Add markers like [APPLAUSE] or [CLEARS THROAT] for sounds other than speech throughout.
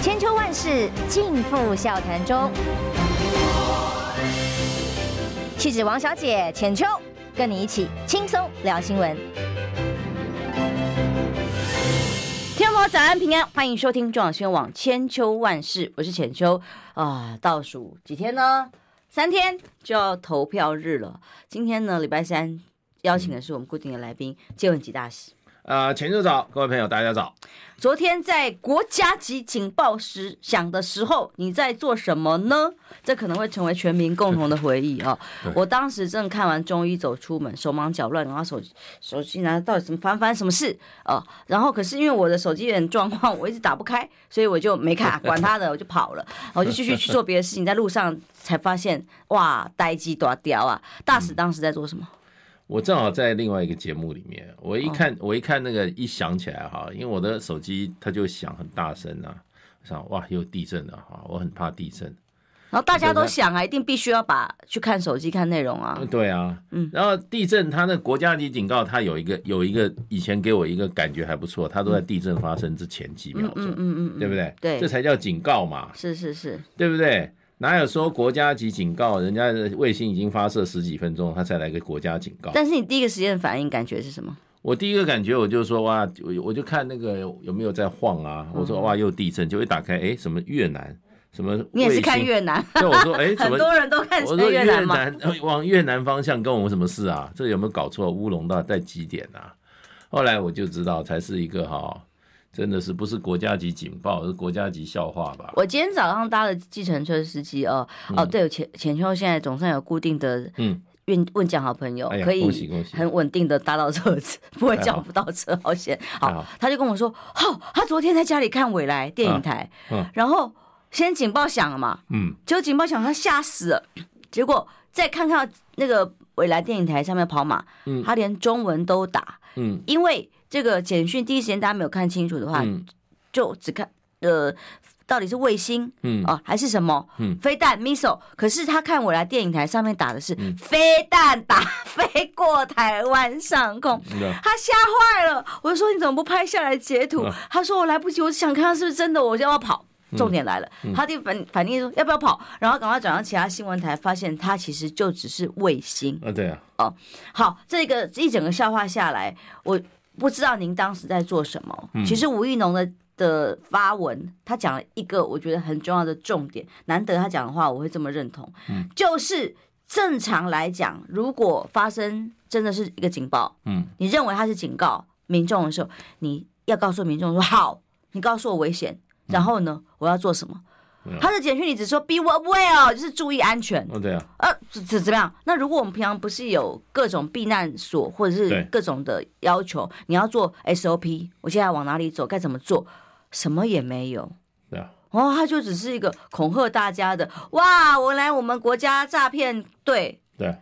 千秋万世尽付笑谈中。气质王小姐浅秋，跟你一起轻松聊新闻。听众朋友早安平安，欢迎收听中广新闻网千秋万世，我是浅秋啊。倒数几天呢？三天就要投票日了。今天呢，礼拜三邀请的是我们固定的来宾，借问吉大使。呃，浅秋早，各位朋友，大家早。昨天在国家级警报时响的时候，你在做什么呢？这可能会成为全民共同的回忆啊！我当时正看完中医走出门，手忙脚乱，然后手手机拿到底什么翻翻什么事啊？然后可是因为我的手机有点状况，我一直打不开，所以我就没看，管他的，[LAUGHS] 我就跑了，我就继续去做别的事情。在路上才发现，哇，呆鸡多屌啊！大使当时在做什么？我正好在另外一个节目里面，我一看，我一看那个一响起来哈，因为我的手机它就响很大声啊，我想哇，又地震了哈，我很怕地震。然后大家都想啊，一定必须要把去看手机看内容啊。对啊，嗯。然后地震，它那国家级警告，它有一个有一个以前给我一个感觉还不错，它都在地震发生之前几秒钟，嗯嗯嗯，对不对？对，这才叫警告嘛。是是是，对不对？哪有说国家级警告？人家的卫星已经发射十几分钟，他才来个国家警告。但是你第一个时间反应感觉是什么？我第一个感觉我就说哇，我我就看那个有没有在晃啊。我说哇，又地震，就一打开，哎，什么越南？什么？你也是看越南？[LAUGHS] 就我说哎，[LAUGHS] 很多人都看越南。越南往越南方向，跟我们什么事啊？这有没有搞错？乌龙到在几点啊？后来我就知道，才是一个哈。真的是不是国家级警报，是国家级笑话吧？我今天早上搭的计程车司机哦、嗯、哦，对，浅浅秋现在总算有固定的嗯。运问讲好朋友，哎、可以很稳定的搭到车子，不会叫不到车，好险。好，好，他就跟我说，好、哦，他昨天在家里看未来电影台，啊啊、然后先警报响了嘛，嗯，结果警报响，他吓死了，结果再看看那个未来电影台上面跑马，嗯，他连中文都打，嗯，因为。这个简讯第一时间大家没有看清楚的话，嗯、就只看呃到底是卫星，嗯。啊还是什么，嗯。飞弹 missile，可是他看我来电影台上面打的是飞弹打飞过台湾上空，嗯、他吓坏了。我就说你怎么不拍下来截图？嗯、他说我来不及，我想看看是不是真的，我就要跑。重点来了，他就反反应说要不要跑，然后赶快转到其他新闻台，发现他其实就只是卫星。啊，对啊，哦好，这个一整个笑话下来，我。不知道您当时在做什么？其实吴怡农的的发文，他讲了一个我觉得很重要的重点，难得他讲的话我会这么认同。嗯，就是正常来讲，如果发生真的是一个警报，嗯，你认为它是警告民众的时候，你要告诉民众说好，你告诉我危险，然后呢，我要做什么？他的简讯里只说 be aware 就是注意安全。哦，对啊。呃，怎怎么样？那如果我们平常不是有各种避难所或者是各种的要求，你要做 SOP，我现在往哪里走，该怎么做？什么也没有。对啊。哦，他就只是一个恐吓大家的。哇，我来我们国家诈骗队。对。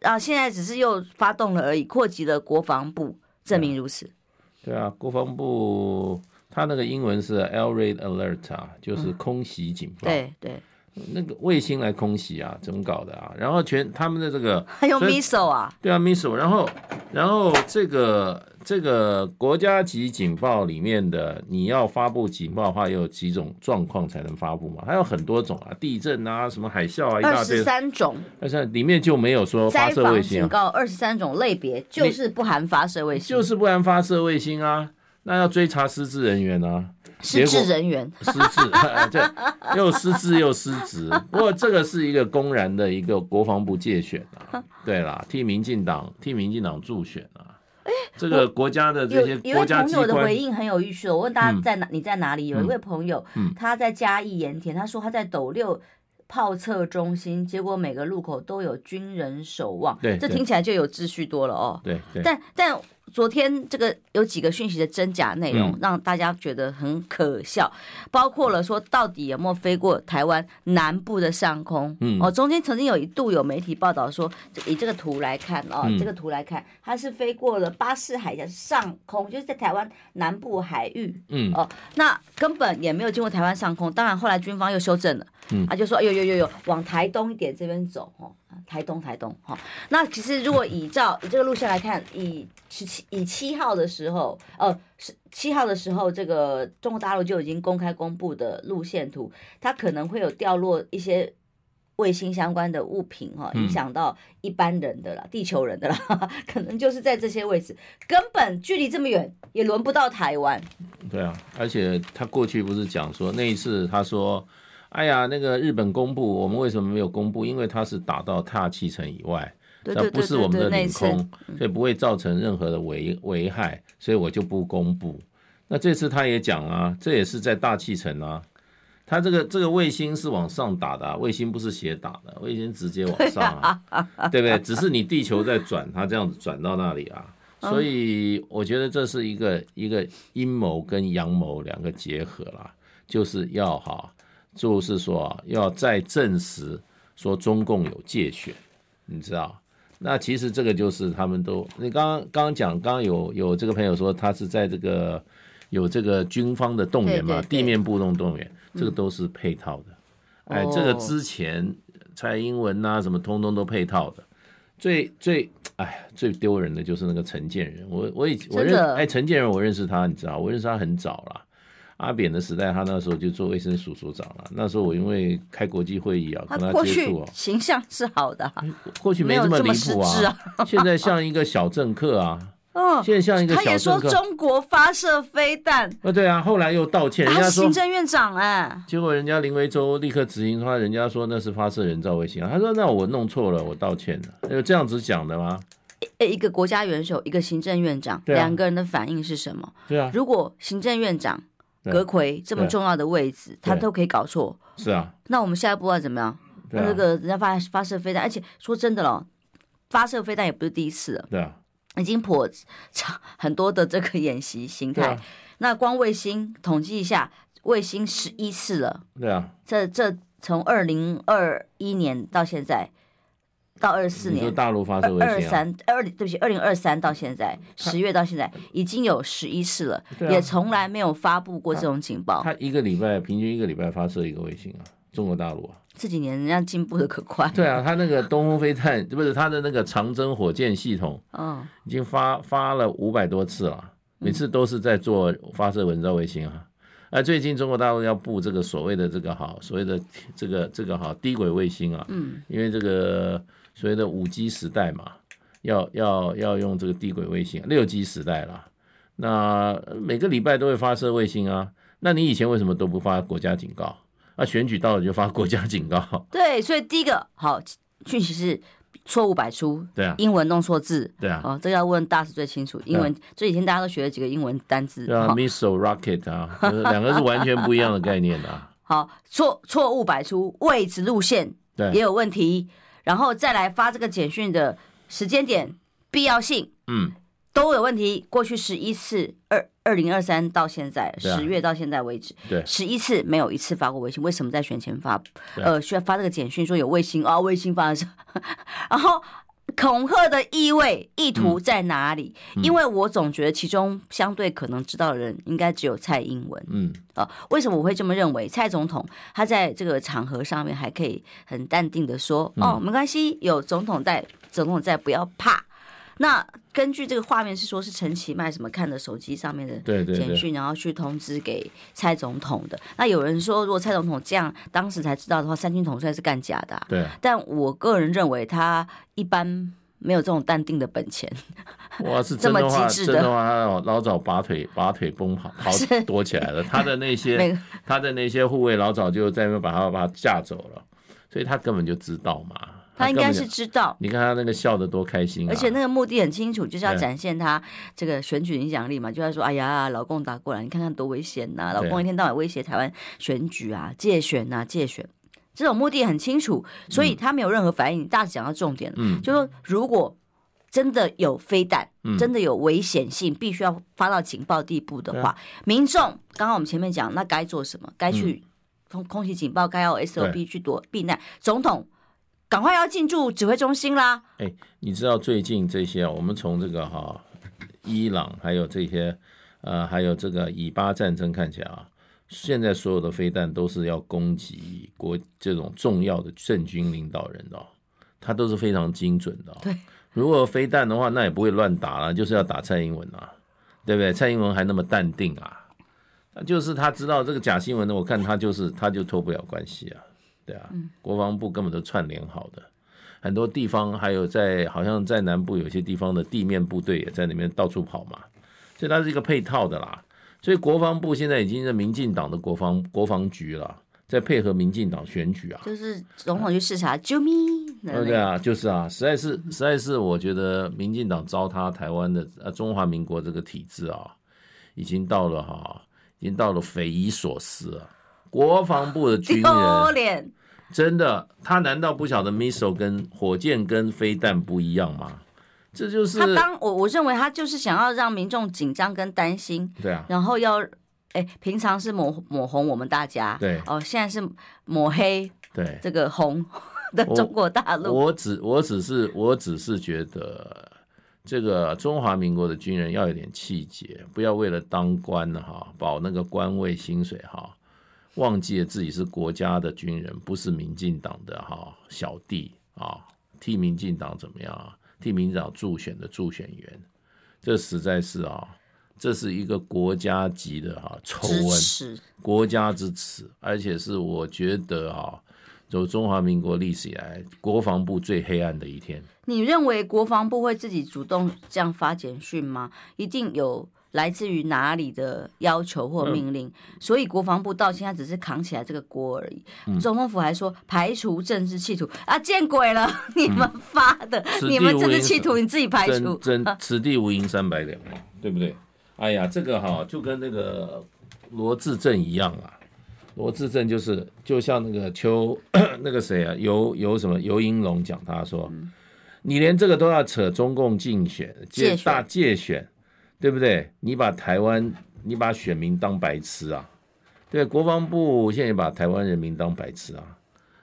然后现在只是又发动了而已，扩及了国防部，证明如此。对啊，对啊，国防部。它那个英文是 Air Raid Alert 啊，就是空袭警报。对对，那个卫星来空袭啊，怎么搞的啊？然后全他们的这个还有 missile 啊，对啊 missile。然后然后这个这个国家级警报里面的，你要发布警报的话，有几种状况才能发布嘛？还有很多种啊，地震啊，什么海啸啊，一大堆。二十三种。但是里面就没有说发射卫星啊。警告二十三种类别，就是不含发射卫星。就是不含发射卫星啊。那要追查失智人员呢、啊？失智人员 [LAUGHS] 失智，[LAUGHS] 对又失智又失职。不过 [LAUGHS] 这个是一个公然的一个国防部借选啊，对啦，替民进党替民进党助选啊。哎，这个国家的这些国家机关，有一位朋友的回应很有意思。我问大家在哪？嗯、你在哪里？有一位朋友，嗯、他在嘉义盐田，他说他在斗六炮测中心，结果每个路口都有军人守望。对，这听起来就有秩序多了哦。对对，但但。昨天这个有几个讯息的真假内容，让大家觉得很可笑，嗯、包括了说到底有没有飞过台湾南部的上空？嗯，哦，中间曾经有一度有媒体报道说，以这个图来看哦，嗯、这个图来看，它是飞过了巴士海峡上空，就是在台湾南部海域。嗯，哦，那根本也没有经过台湾上空。当然后来军方又修正了，嗯，他就说，哎呦呦呦呦，往台东一点这边走，哦。台东台东哈。那其实如果以照以这个路线来看，以十七以七号的时候，呃，十七号的时候，这个中国大陆就已经公开公布的路线图，它可能会有掉落一些。卫星相关的物品哈，影响到一般人的啦，嗯、地球人的啦，[LAUGHS] 可能就是在这些位置，根本距离这么远，也轮不到台湾。对啊，而且他过去不是讲说那一次，他说，哎呀，那个日本公布，我们为什么没有公布？因为它是打到大气层以外，那不是我们的领空，所以不会造成任何的危危害，所以我就不公布。那这次他也讲啊，这也是在大气层啊。它这个这个卫星是往上打的，卫星不是斜打的，卫星直接往上啊，对不对？只是你地球在转，它这样子转到那里啊，[LAUGHS] 所以我觉得这是一个一个阴谋跟阳谋两个结合啦，就是要哈，就是说要再证实说中共有借选，你知道？那其实这个就是他们都，你刚刚刚刚讲，刚刚有有这个朋友说他是在这个有这个军方的动员嘛，地面部动动员。这个都是配套的，哎，这个之前蔡英文呐，什么通通都配套的。最最哎，最丢人的就是那个陈建仁，我我以我认哎陈建仁，我认识他，你知道，我认识他很早了。阿扁的时代，他那时候就做卫生署署长了。那时候我因为开国际会议啊，跟他接触啊，[LAUGHS] 形象是好的，过去没这么离谱啊，现在像一个小政客啊。[LAUGHS] 哦，现在像一个小他也说中国发射飞弹，呃，对啊，后来又道歉，人家说行政院长哎，结果人家林维洲立刻执行他，人家说那是发射人造卫星啊，他说那我弄错了，我道歉了，有这样子讲的吗？一个国家元首，一个行政院长，两个人的反应是什么？对啊，如果行政院长阁魁这么重要的位置，他都可以搞错，是啊，那我们下一步要怎么样？那这个人家发发射飞弹，而且说真的了，发射飞弹也不是第一次了，对啊。已经颇长很多的这个演习形态，啊、那光卫星统计一下，卫星十一次了。对啊，这这从二零二一年到现在到二四年，大陆发射卫星二三二对不起，二零二三到现在十月到现在已经有十一次了，啊、也从来没有发布过这种警报。他一个礼拜平均一个礼拜发射一个卫星啊，中国大陆啊。这几年人家进步的可快。对啊，他那个东风飞弹不是他的那个长征火箭系统，嗯，已经发发了五百多次了，每次都是在做发射人造卫星啊。啊最近中国大陆要布这个所谓的这个好，所谓的这个这个好低轨卫星啊，嗯，因为这个所谓的五 G 时代嘛，要要要用这个地轨卫星，六 G 时代了，那每个礼拜都会发射卫星啊，那你以前为什么都不发国家警告？那、啊、选举到了就发国家警告。[LAUGHS] 对，所以第一个好讯息是错误百出。对啊，英文弄错字。对啊，哦，这个要问大师最清楚。英文、啊、这几天大家都学了几个英文单字。对啊，missile rocket 啊，两个是完全不一样的概念的、啊。[LAUGHS] 好，错错误百出，位置路线也有问题，然后再来发这个简讯的时间点必要性，嗯，都有问题。过去十一次二。二零二三到现在十、啊、月到现在为止，对，十一次没有一次发过微信，为什么在选前发？啊、呃，需要发这个简讯说有卫星啊，卫星发射，[LAUGHS] 然后恐吓的意味意图在哪里？嗯、因为我总觉得其中相对可能知道的人应该只有蔡英文。嗯，啊、呃，为什么我会这么认为？蔡总统他在这个场合上面还可以很淡定的说：“嗯、哦，没关系，有总统在，总统在，不要怕。”那根据这个画面是说，是陈其迈什么看的手机上面的简讯，然后去通知给蔡总统的。那有人说，如果蔡总统这样当时才知道的话，三军统帅是干假的。对。但我个人认为，他一般没有这种淡定的本钱。哇，是 [LAUGHS] 这么机智的，真的话，他老早拔腿拔腿崩跑 [LAUGHS] 跑躲起来了。他的那些 [LAUGHS] 他的那些护卫老早就在那边把他把他架走了，所以他根本就知道嘛。他应该是知道，你看他那个笑的多开心啊！而且那个目的很清楚，就是要展现他这个选举影响力嘛，就要说：“哎呀，老共打过来，你看看多危险呐！老共一天到晚威胁台湾选举啊，介选啊，介选，这种目的很清楚，所以他没有任何反应。大致讲到重点了，嗯，就说如果真的有飞弹，真的有危险性，必须要发到警报地步的话，民众刚刚我们前面讲，那该做什么？该去空空袭警报，该要 SOP 去躲避难，总统。赶快要进驻指挥中心啦！哎，你知道最近这些，我们从这个哈伊朗，还有这些呃，还有这个以巴战争看起来啊，现在所有的飞弹都是要攻击国这种重要的政军领导人的，它都是非常精准的。对，如果飞弹的话，那也不会乱打了，就是要打蔡英文啊，对不对？蔡英文还那么淡定啊，就是他知道这个假新闻呢，我看他就是他就脱不了关系啊，对啊，国防部根本都串联好的，很多地方还有在好像在南部有些地方的地面部队也在那边到处跑嘛，所以它是一个配套的啦。所以国防部现在已经是民进党的国防国防局了，在配合民进党选举啊，就是总统去视察，啾咪，对啊，就是啊，实在是实在是，我觉得民进党糟蹋台湾的呃中华民国这个体制啊，已经到了哈，已经到了匪夷所思啊。国防部的军人，真的，他难道不晓得 missile 跟火箭跟飞弹不一样吗？这就是他当我我认为他就是想要让民众紧张跟担心，对啊，然后要哎，平常是抹抹红我们大家，对。哦，现在是抹黑，对。这个红 [LAUGHS] 的中国大陆。我，我只我只是我只是觉得这个中华民国的军人要有点气节，不要为了当官哈保那个官位薪水哈，忘记了自己是国家的军人，不是民进党的哈小弟啊，替民进党怎么样啊？替民进党助选的助选员，这实在是啊，这是一个国家级的哈丑闻，国家之耻，而且是我觉得啊，走中华民国历史以来国防部最黑暗的一天。你认为国防部会自己主动这样发简讯吗？一定有。来自于哪里的要求或命令，嗯、所以国防部到现在只是扛起来这个锅而已。嗯、总统府还说排除政治企图啊，见鬼了！[LAUGHS] 你们发的，嗯、你们政治企图你自己排除。真此地无银三百两嘛，对不对？哎呀，这个哈就跟那个罗志正一样啊。罗志正就是就像那个邱 [CLEARS THROAT] 那个谁啊，尤尤什么游盈隆讲，他说、嗯、你连这个都要扯中共竞选借大借选。对不对？你把台湾，你把选民当白痴啊？对，国防部现在也把台湾人民当白痴啊？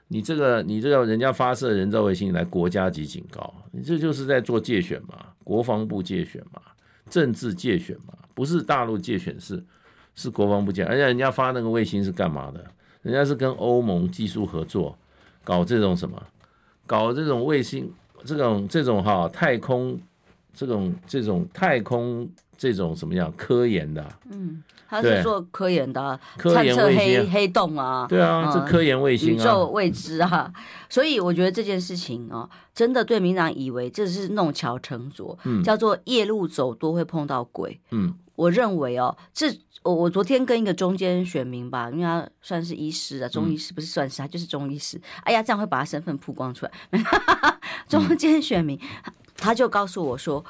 你这个，你这个人家发射人造卫星来国家级警告，你这就是在做介选嘛？国防部介选嘛？政治介选嘛？不是大陆介选，是是国防部介选，而且人家发那个卫星是干嘛的？人家是跟欧盟技术合作，搞这种什么？搞这种卫星，这种这种哈太空。这种这种太空这种什么样科研的、啊？嗯，他是做科研的、啊，科研卫星。黑黑洞啊，对啊，这、嗯、科研卫星、啊、宇宙未知啊，所以我觉得这件事情哦，真的对民党以为这是弄巧成拙，嗯，叫做夜路走多会碰到鬼，嗯，我认为哦，这我我昨天跟一个中间选民吧，因为他算是医师啊，中医师不是算是他就是中医师，哎呀，这样会把他身份曝光出来，[LAUGHS] 中间选民。嗯他就告诉我说，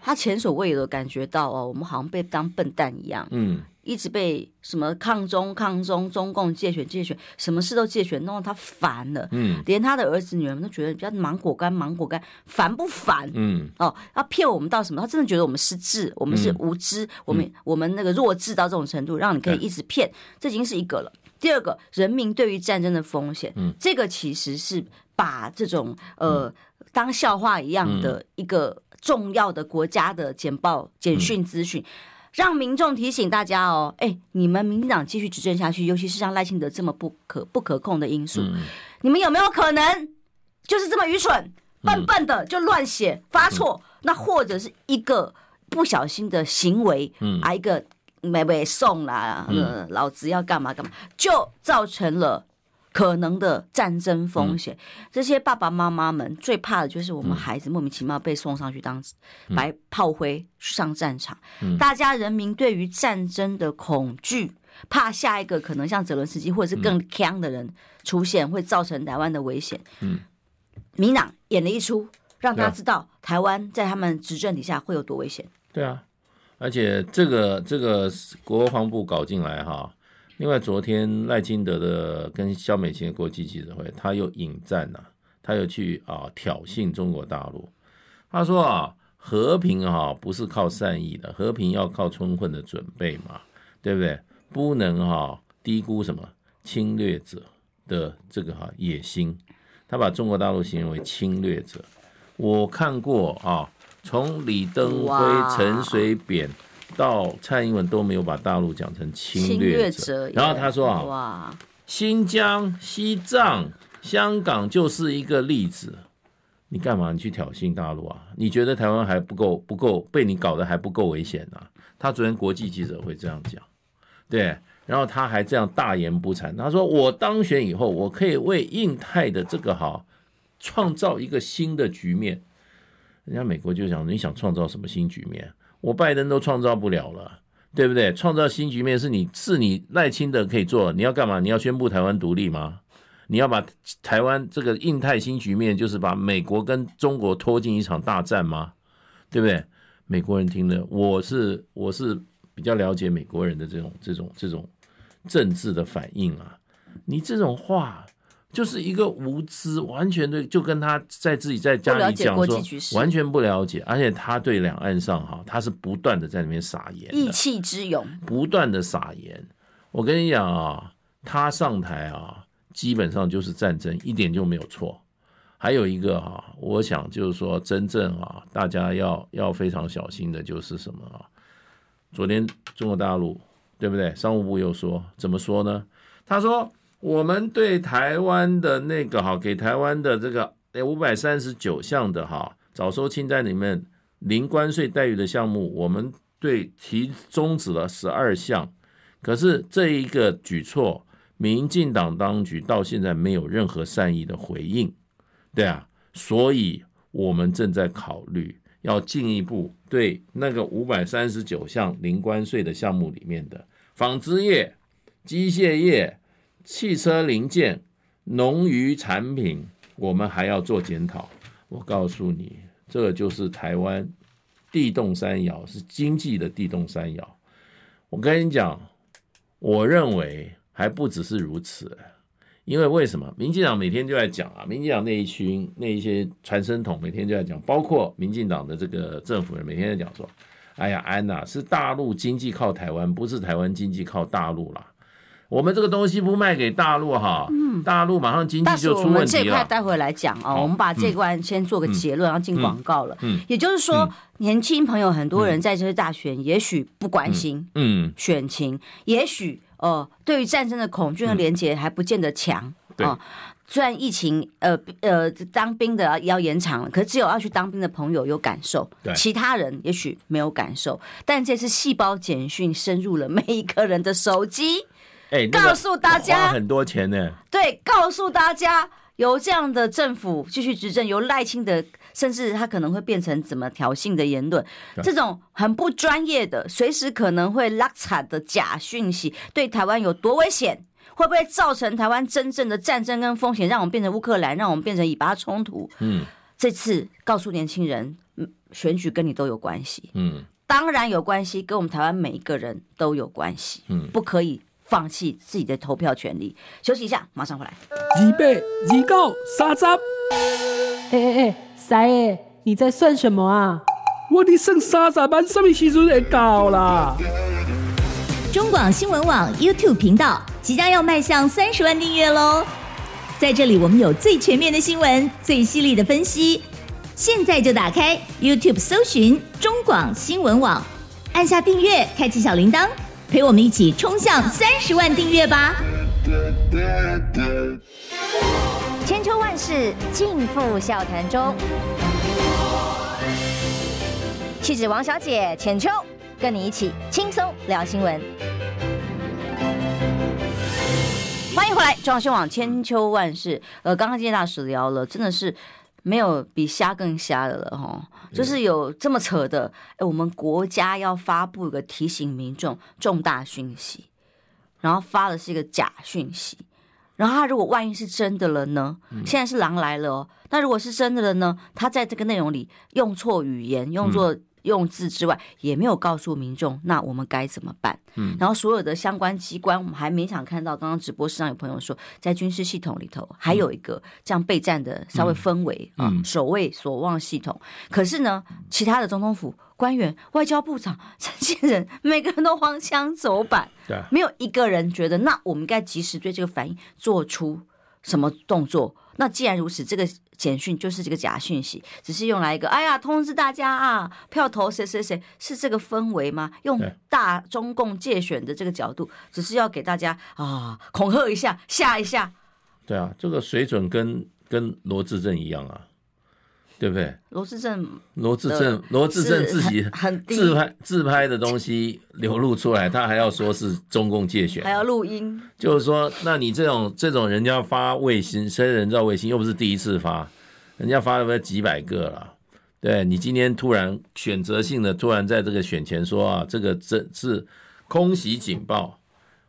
他前所未有的感觉到哦，我们好像被当笨蛋一样，嗯，一直被什么抗中抗中，中共借选借选，什么事都借选，弄得他烦了，嗯，连他的儿子女儿们都觉得比较芒果干芒果干，烦不烦？嗯，哦，他骗我们到什么？他真的觉得我们失智，我们是无知，嗯、我们我们那个弱智到这种程度，让你可以一直骗，嗯、这已经是一个了。第二个，人民对于战争的风险，嗯，这个其实是把这种呃。嗯当笑话一样的一个重要的国家的简报、简讯资讯，让民众提醒大家哦，哎，你们民进党继续执政下去，尤其是像赖清德这么不可不可控的因素，你们有没有可能就是这么愚蠢、笨笨的就乱写发错？那或者是一个不小心的行为，啊，一个没没送啦，呃，老子要干嘛干嘛，就造成了。可能的战争风险，嗯、这些爸爸妈妈们最怕的就是我们孩子莫名其妙被送上去当白炮灰上战场。嗯、大家人民对于战争的恐惧，怕下一个可能像泽伦斯基或者是更强的人出现，会造成台湾的危险。嗯，民党演了一出，让大家知道台湾在他们执政底下会有多危险。对啊，而且这个这个国防部搞进来哈。另外，昨天赖清德的跟肖美琴的国际记者会，他又引战呐、啊，他又去啊挑衅中国大陆。他说啊，和平哈、啊、不是靠善意的，和平要靠充分的准备嘛，对不对？不能哈、啊、低估什么侵略者的这个哈、啊、野心。他把中国大陆形容为侵略者。我看过啊，从李登辉、陈水扁。到蔡英文都没有把大陆讲成侵略者，然后他说啊，哇，新疆、西藏、香港就是一个例子，你干嘛？你去挑衅大陆啊？你觉得台湾还不够不够被你搞得还不够危险啊？他昨天国际记者会这样讲，对，然后他还这样大言不惭，他说我当选以后，我可以为印太的这个哈创造一个新的局面。人家美国就想，你想创造什么新局面？我拜登都创造不了了，对不对？创造新局面是你是你赖清德可以做，你要干嘛？你要宣布台湾独立吗？你要把台湾这个印太新局面，就是把美国跟中国拖进一场大战吗？对不对？美国人听了，我是我是比较了解美国人的这种这种这种政治的反应啊。你这种话就是一个无知，完全的就跟他在自己在家里讲说，完全不了解，而且他对两岸上哈，他是不断的在里面撒盐，意气之勇，不断的撒盐。我跟你讲啊，他上台啊。基本上就是战争，一点就没有错。还有一个啊，我想就是说，真正啊，大家要要非常小心的就是什么啊？昨天中国大陆对不对？商务部又说，怎么说呢？他说，我们对台湾的那个哈，给台湾的这个诶五百三十九项的哈早收清单里面零关税待遇的项目，我们对提终止了十二项。可是这一个举措。民进党当局到现在没有任何善意的回应，对啊，所以我们正在考虑要进一步对那个五百三十九项零关税的项目里面的纺织业、机械业、汽车零件、农渔产品，我们还要做检讨。我告诉你，这就是台湾地动山摇，是经济的地动山摇。我跟你讲，我认为。还不只是如此，因为为什么？民进党每天就在讲啊，民进党那一群那一些传声筒每天就在讲，包括民进党的这个政府人每天在讲说，哎呀，安呐，是大陆经济靠台湾，不是台湾经济靠大陆啦。我们这个东西不卖给大陆哈，嗯，大陆马上经济就出问题了。我们这块待会来讲啊，我们把这块先做个结论，然后进广告了。嗯，也就是说，年轻朋友很多人在这些大选，也许不关心，嗯，选情，也许。哦，对于战争的恐惧和连结还不见得强哦。虽然疫情，呃呃，当兵的要要延长了，可是只有要去当兵的朋友有感受，其他人也许没有感受。但这次细胞简讯深入了每一个人的手机，哎，告诉大家很多钱呢。对，告诉大家。由这样的政府继续执政，由赖清德，甚至他可能会变成怎么挑衅的言论，这种很不专业的，随时可能会拉扯的假讯息，对台湾有多危险？会不会造成台湾真正的战争跟风险？让我们变成乌克兰，让我们变成以巴冲突？嗯，这次告诉年轻人，选举跟你都有关系。嗯，当然有关系，跟我们台湾每一个人都有关系。嗯，不可以。放弃自己的投票权利，休息一下，马上回来。二八二九三十，哎哎哎，三爷，你在算什么啊？我的剩三十万，什么时阵会到啦？中广新闻网 YouTube 频道即将要迈向三十万订阅喽！在这里，我们有最全面的新闻，最犀利的分析。现在就打开 YouTube 搜寻中广新闻网，按下订阅，开启小铃铛。陪我们一起冲向三十万订阅吧！千秋万世尽付笑谈中。气质王小姐浅秋，跟你一起轻松聊新闻。欢迎回来，中央新闻网千秋万世。呃，刚刚今天大使聊了，真的是。没有比瞎更瞎的了哈，就是有这么扯的。哎，我们国家要发布一个提醒民众重大讯息，然后发的是一个假讯息，然后他如果万一是真的了呢？现在是狼来了哦，那如果是真的了呢？他在这个内容里用错语言，用作。用字之外，也没有告诉民众，那我们该怎么办？嗯，然后所有的相关机关，我们还勉强看到。刚刚直播室上有朋友说，在军事系统里头还有一个这样备战的稍微氛围啊，守卫所望系统。可是呢，其他的总统府官员、外交部长、这些人，每个人都荒腔走板，对，没有一个人觉得，那我们应该及时对这个反应做出什么动作。那既然如此，这个。简讯就是这个假讯息，只是用来一个，哎呀，通知大家啊，票投谁谁谁，是这个氛围吗？用大中共借选的这个角度，只是要给大家啊恐吓一下，吓一下。对啊，这个水准跟跟罗志正一样啊，对不对？罗志正，罗志正，罗志正自己自拍自拍的东西流露出来，他还要说是中共介选，还要录音，就是说，那你这种这种人家发卫星，甚至人造卫星又不是第一次发，人家发了不几百个了，对，你今天突然选择性的突然在这个选前说啊，这个这是空袭警报。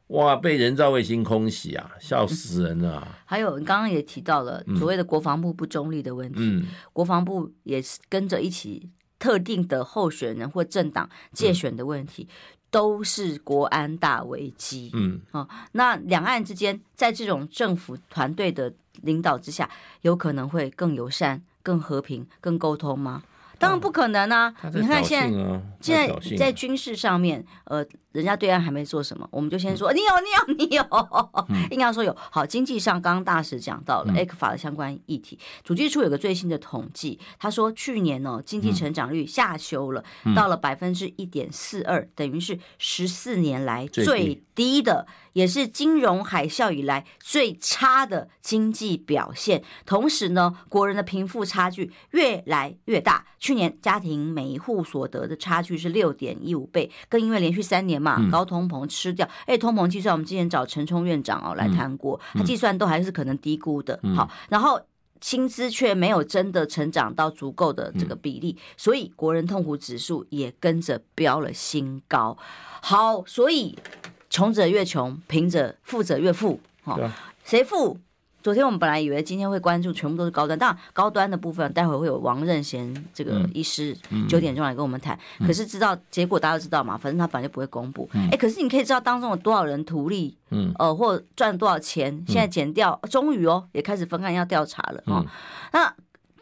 哇！被人造卫星空袭啊，笑死人了。还有，你刚刚也提到了所谓的国防部不中立的问题。嗯，国防部也是跟着一起特定的候选人或政党借选的问题，嗯，都是国安大危机。嗯，哦，那两岸之间在这种政府团队的领导之下，有可能会更友善、更和平、更沟通吗？当然不可能啊！啊你看现在，啊、现在在军事上面，呃。人家对岸还没做什么，我们就先说你有你有你有，[LAUGHS] 应该说有。好，经济上刚刚大使讲到了 ECFA 的相关议题，主计处有个最新的统计，他说去年呢经济成长率下修了，到了百分之一点四二，等于是十四年来最低的，也是金融海啸以来最差的经济表现。同时呢，国人的贫富差距越来越大，去年家庭每一户所得的差距是六点一五倍，更因为连续三年。高通膨吃掉，哎，通膨计算我们之前找陈冲院长哦来谈过，他计算都还是可能低估的。好，然后薪资却没有真的成长到足够的这个比例，所以国人痛苦指数也跟着飙了新高。好，所以穷者越穷，贫者富者越富。好，谁富？昨天我们本来以为今天会关注全部都是高端，当然高端的部分待会会有王任贤这个医师九点钟来跟我们谈。可是知道结果大家都知道嘛，反正他反正就不会公布。哎，可是你可以知道当中有多少人图利，嗯呃，或赚多少钱。现在减掉，终于哦也开始分案要调查了哦。那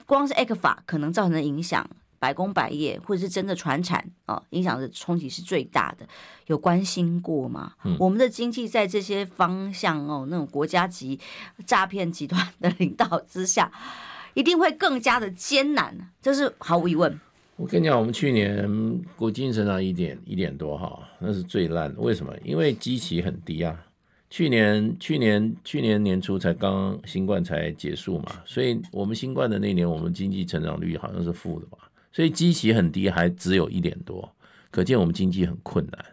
光是 ECFA 可能造成的影响。百工百业，或者是真的传产啊，影响的冲击是最大的。有关心过吗？嗯、我们的经济在这些方向哦，那种国家级诈骗集团的领导之下，一定会更加的艰难，这是毫无疑问。我跟你讲，我们去年国经济成长一点一点多哈，那是最烂的。为什么？因为基期很低啊。去年去年去年年初才刚新冠才结束嘛，所以我们新冠的那年，我们经济成长率好像是负的吧。所以基期很低，还只有一点多，可见我们经济很困难，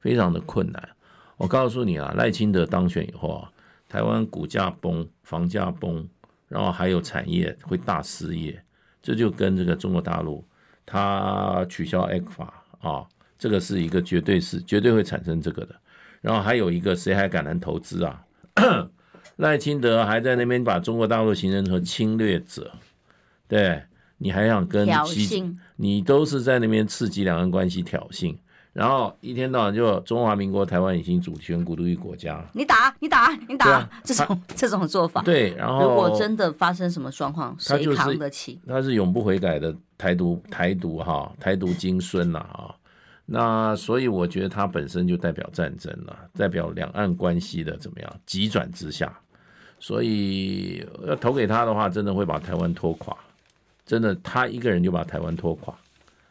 非常的困难。我告诉你啊，赖清德当选以后啊，台湾股价崩，房价崩，然后还有产业会大失业，这就跟这个中国大陆他取消 ECFA 啊，这个是一个绝对是绝对会产生这个的。然后还有一个谁还敢来投资啊？[COUGHS] 赖清德还在那边把中国大陆形容成侵略者，对。你还想跟挑衅？你都是在那边刺激两岸关系挑衅，然后一天到晚就中华民国台湾已经主权独立国家，你打你打你打，啊、[LAUGHS] 这种 [LAUGHS] 这种做法，对，然后如果真的发生什么状况，谁扛得起？他是永不悔改的台独台独哈台独金孙呐啊，那所以我觉得他本身就代表战争了，代表两岸关系的怎么样急转直下，所以要投给他的话，真的会把台湾拖垮。真的，他一个人就把台湾拖垮，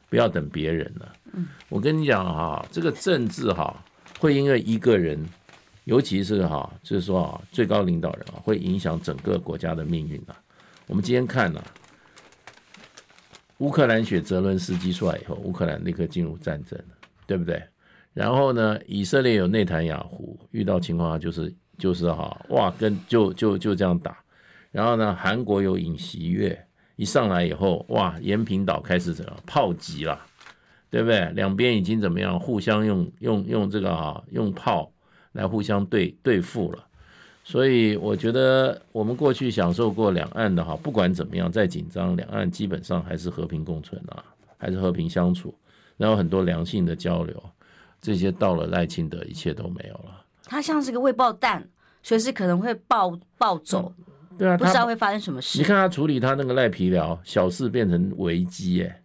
不要等别人了。嗯，我跟你讲哈，这个政治哈，会因为一个人，尤其是哈，就是说啊，最高领导人啊，会影响整个国家的命运的。我们今天看了乌克兰选泽伦斯基出来以后，乌克兰立刻进入战争，对不对？然后呢，以色列有内塔雅胡，遇到情况就是就是哈，哇，跟就就就这样打。然后呢，韩国有尹锡悦。一上来以后，哇，延平岛开始怎么炮击了，对不对？两边已经怎么样，互相用用用这个啊，用炮来互相对对付了。所以我觉得我们过去享受过两岸的哈，不管怎么样，再紧张，两岸基本上还是和平共存啊，还是和平相处，然后很多良性的交流，这些到了赖清德，一切都没有了。他像是个未爆弹，随时可能会爆爆走。嗯对啊，不知道会发生什么事。你看他处理他那个赖皮寮，小事变成危机，哎，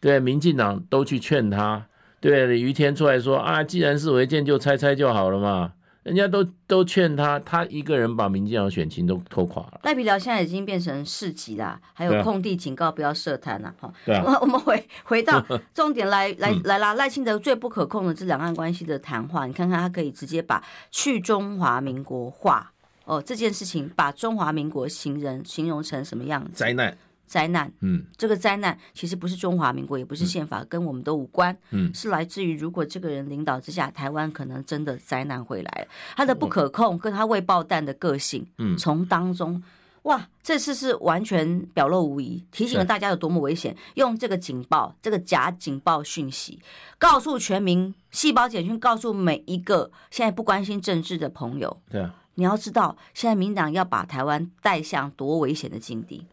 对，民进党都去劝他，对，于天出来说啊，既然是违建，就拆拆就好了嘛。人家都都劝他，他一个人把民进党选情都拖垮了。赖皮寮现在已经变成市集啦，还有空地警告不要设摊了哈。啊，我 [LAUGHS] 我们回回到 [LAUGHS] 重点来来来啦，赖清德最不可控的这两岸关系的谈话，你看看他可以直接把去中华民国化。哦，这件事情把中华民国行人形容成什么样子？灾难，灾难。嗯，这个灾难其实不是中华民国，也不是宪法，嗯、跟我们都无关。嗯，是来自于如果这个人领导之下，台湾可能真的灾难会来了。他的不可控，跟他未爆弹的个性，嗯，从当中。哇，这次是完全表露无遗，提醒了大家有多么危险。用这个警报，这个假警报讯息，告诉全民，细胞简讯告诉每一个现在不关心政治的朋友。对啊，你要知道，现在民党要把台湾带向多危险的境地。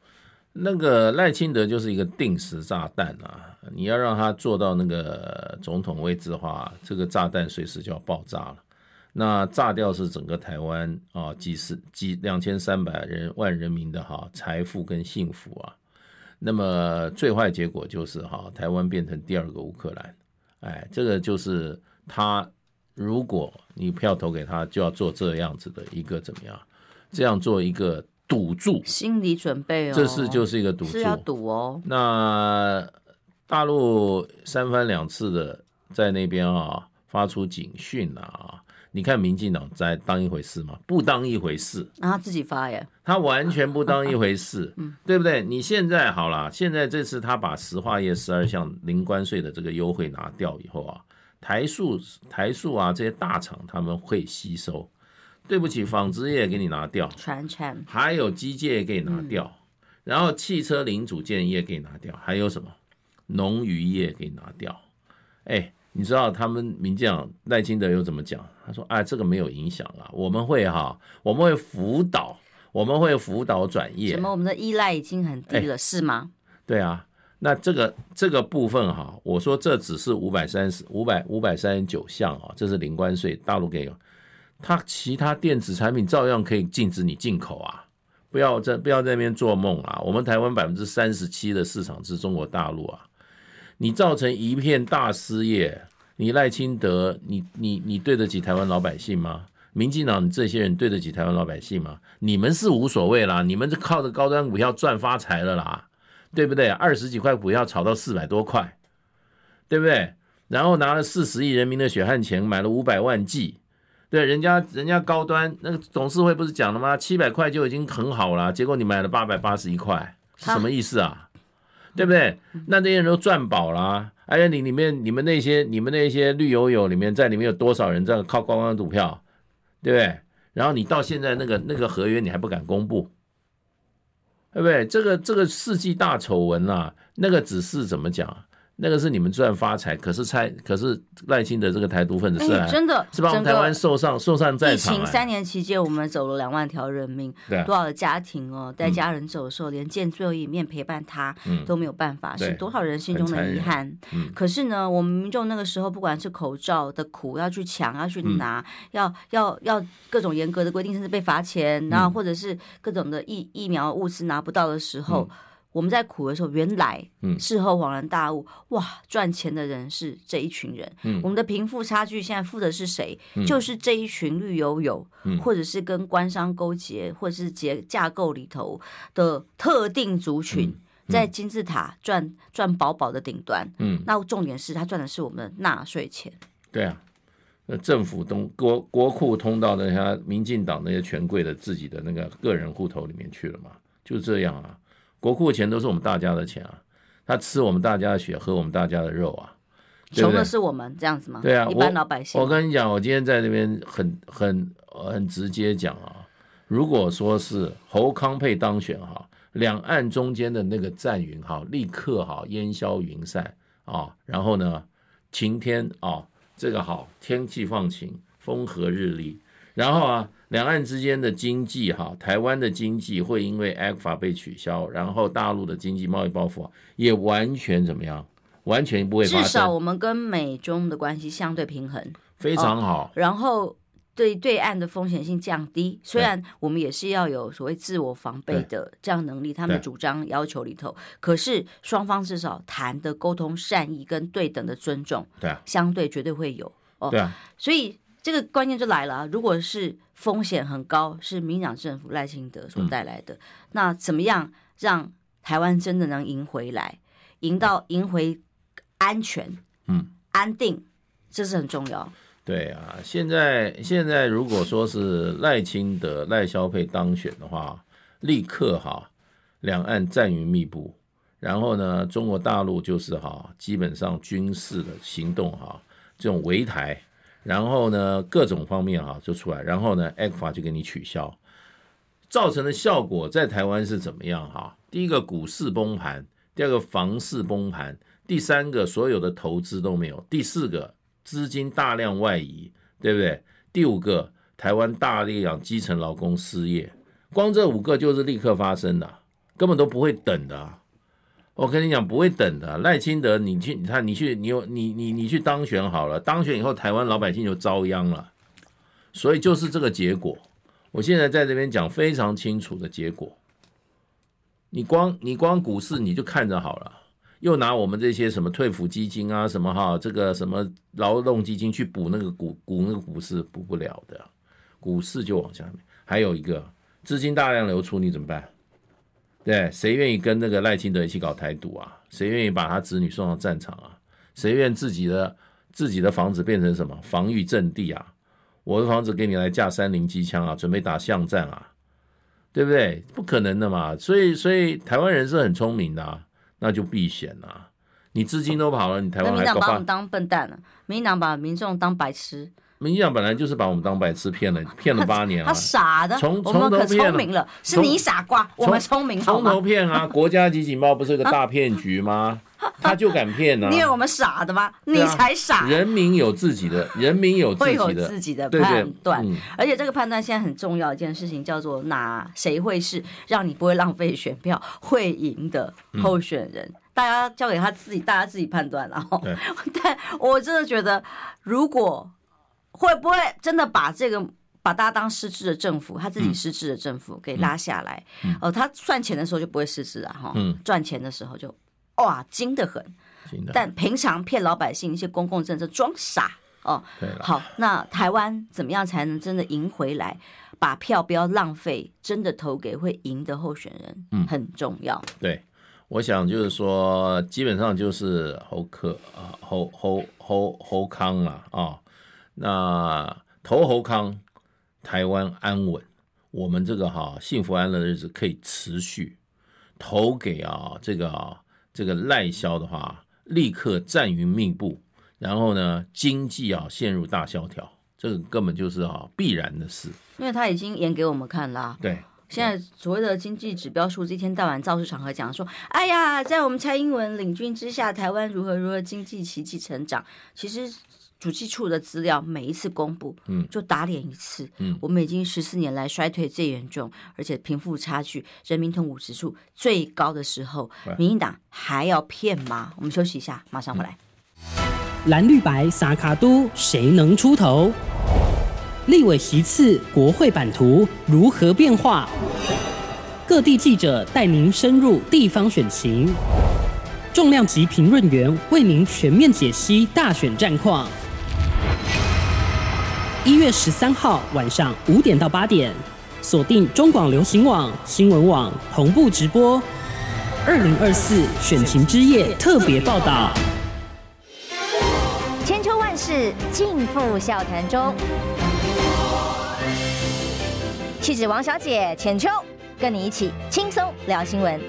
那个赖清德就是一个定时炸弹啊！你要让他做到那个总统位置的话，这个炸弹随时就要爆炸了。那炸掉是整个台湾啊，几十几两千三百人万人民的哈财富跟幸福啊，那么最坏结果就是哈台湾变成第二个乌克兰，哎，这个就是他如果你票投给他，就要做这样子的一个怎么样，这样做一个赌注，心理准备哦，这是就是一个赌注，是要赌哦。那大陆三番两次的在那边啊发出警讯啊。你看民进党在当一回事吗？不当一回事，啊，他自己发耶，他完全不当一回事，[LAUGHS] 嗯，对不对？你现在好了，现在这次他把石化业十二项零关税的这个优惠拿掉以后啊，台塑、台塑啊这些大厂他们会吸收，对不起，纺织业给你拿掉，传产，还有机械也给你拿掉，然后汽车零组件业给你拿掉，还有什么农渔业给你拿掉，哎。你知道他们民进党赖清德又怎么讲？他说：“哎，这个没有影响啊，我们会哈，我们会辅导，我们会辅导转业。什么？我们的依赖已经很低了，是吗？对啊，那这个这个部分哈，我说这只是五百三十五百五百三十九项啊，这是零关税，大陆给他其他电子产品照样可以禁止你进口啊！不要在不要在那边做梦啊！我们台湾百分之三十七的市场是中国大陆啊。”你造成一片大失业，你赖清德，你你你对得起台湾老百姓吗？民进党这些人对得起台湾老百姓吗？你们是无所谓啦，你们是靠着高端股票赚发财了啦，对不对？二十几块股票炒到四百多块，对不对？然后拿了四十亿人民的血汗钱买了五百万剂，对，人家人家高端那个董事会不是讲了吗？七百块就已经很好了，结果你买了八百八十一块，是什么意思啊？对不对？那这些人都赚饱了，啊，而且你里面你们那些你们那些绿油油里面，在里面有多少人在靠高光股票，对不对？然后你到现在那个那个合约你还不敢公布，对不对？这个这个世纪大丑闻啊，那个只是怎么讲？那个是你们赚发财，可是蔡可是赖清德这个台独分子是、欸、真的是帮台湾受伤受伤在场。疫情三年期间，我们走了两万条人命，啊、多少的家庭哦，带家人走的时候，嗯、连见最后一面陪伴他都没有办法，嗯、是多少人心中的遗憾。嗯、可是呢，我们民众那个时候，不管是口罩的苦要去抢，要去拿，嗯、要要要各种严格的规定，甚至被罚钱，然后或者是各种的疫疫苗物资拿不到的时候。嗯我们在苦的时候，原来事后恍然大悟，嗯、哇，赚钱的人是这一群人。嗯、我们的贫富差距现在富的是谁？嗯、就是这一群绿油油，嗯、或者是跟官商勾结，或者是结架构里头的特定族群，嗯嗯、在金字塔赚赚饱饱的顶端。嗯，那重点是他赚的是我们的纳税钱。对啊，那政府通国国库通到那些民进党那些权贵的自己的那个个人户头里面去了嘛？就这样啊。国库的钱都是我们大家的钱啊，他吃我们大家的血，喝我们大家的肉啊，穷的是我们这样子吗？对啊，一般老百姓。我跟你讲，我今天在那边很很很直接讲啊，如果说是侯康沛当选哈，两岸中间的那个战云哈，立刻哈烟消云散啊，然后呢，晴天啊，这个好天气放晴，风和日丽，然后啊。两岸之间的经济，哈，台湾的经济会因为 ECFA 被取消，然后大陆的经济贸易报复也完全怎么样？完全不会发生。至少我们跟美中的关系相对平衡，非常好。哦、然后对对岸的风险性降低，虽然我们也是要有所谓自我防备的这样能力，他们的主张要求里头，可是双方至少谈的沟通善意跟对等的尊重，对啊，相对绝对会有哦。对啊，所以。这个关键就来了啊，如果是风险很高，是民进党政府赖清德所带来的，嗯、那怎么样让台湾真的能赢回来，赢到赢回安全，嗯，安定，这是很重要。对啊，现在现在如果说是赖清德赖萧配当选的话，立刻哈，两岸战云密布，然后呢，中国大陆就是哈，基本上军事的行动哈，这种围台，然后呢，各种方面哈就出来，然后呢，ECFA 就给你取消，造成的效果在台湾是怎么样哈？第一个股市崩盘，第二个房市崩盘，第三个所有的投资都没有，第四个资金大量外移，对不对？第五个，台湾大量基层劳工失业，光这五个就是立刻发生的，根本都不会等的。我跟你讲，不会等的。赖清德，你去，你看，你去，你有你你你去当选好了，当选以后，台湾老百姓就遭殃了。所以就是这个结果。我现在在这边讲非常清楚的结果。你光你光股市你就看着好了。又拿我们这些什么退抚基金啊，什么哈，这个什么劳动基金去补那个股股那个股市补不了的，股市就往下面。还有一个资金大量流出，你怎么办？对，谁愿意跟那个赖清德一起搞台独啊？谁愿意把他子女送上战场啊？谁愿自己的自己的房子变成什么防御阵地啊？我的房子给你来架三零机枪啊，准备打巷战啊，对不对？不可能的嘛。所以所以台湾人是很聪明的啊。那就避险了，你资金都跑了，你台湾还搞？民进党把我们当笨蛋了，民进党把民众当白痴。民进党本来就是把我们当白痴骗了，[LAUGHS] 骗了八年了。他傻的，从从头可聪明了，是你傻瓜，我们聪明。从头骗啊！[LAUGHS] 国家级警报不是个大骗局吗？[LAUGHS] 他就敢骗呢？你以为我们傻的吗？你才傻。人民有自己的，人民有自己的，会有自己的判断。而且这个判断现在很重要一件事情，叫做哪谁会是让你不会浪费选票会赢的候选人？大家交给他自己，大家自己判断。然后，但我真的觉得，如果会不会真的把这个把大家当失智的政府，他自己失智的政府给拉下来？哦，他赚钱的时候就不会失智啊，哈，赚钱的时候就。哇，精得很，但平常骗老百姓一些公共政策装傻哦。好，那台湾怎么样才能真的赢回来？把票不要浪费，真的投给会赢的候选人，嗯，很重要。对，我想就是说，基本上就是侯克啊，侯侯侯侯康了啊。那投侯康，台湾安稳，我们这个哈幸福安乐的日子可以持续。投给啊这个啊。这个赖萧的话，立刻战云密布，然后呢，经济啊陷入大萧条，这个根本就是啊必然的事。因为他已经演给我们看了。对，现在所谓的经济指标数字，一天到晚造势场合讲说，哎呀，在我们蔡英文领军之下，台湾如何如何经济奇迹成长，其实。主计处的资料每一次公布，嗯，就打脸一次，嗯，我们已经十四年来衰退最严重，而且贫富差距、人民同五指数最高的时候，民进党还要骗吗？我们休息一下，马上回来。蓝绿白撒卡都，谁能出头？立委席次、国会版图如何变化？各地记者带您深入地方选情，重量级评论员为您全面解析大选战况。一月十三号晚上五点到八点，锁定中广流行网、新闻网同步直播。二零二四选情之夜特别报道。千秋万世尽付笑谈中。气质王小姐浅秋，跟你一起轻松聊新闻。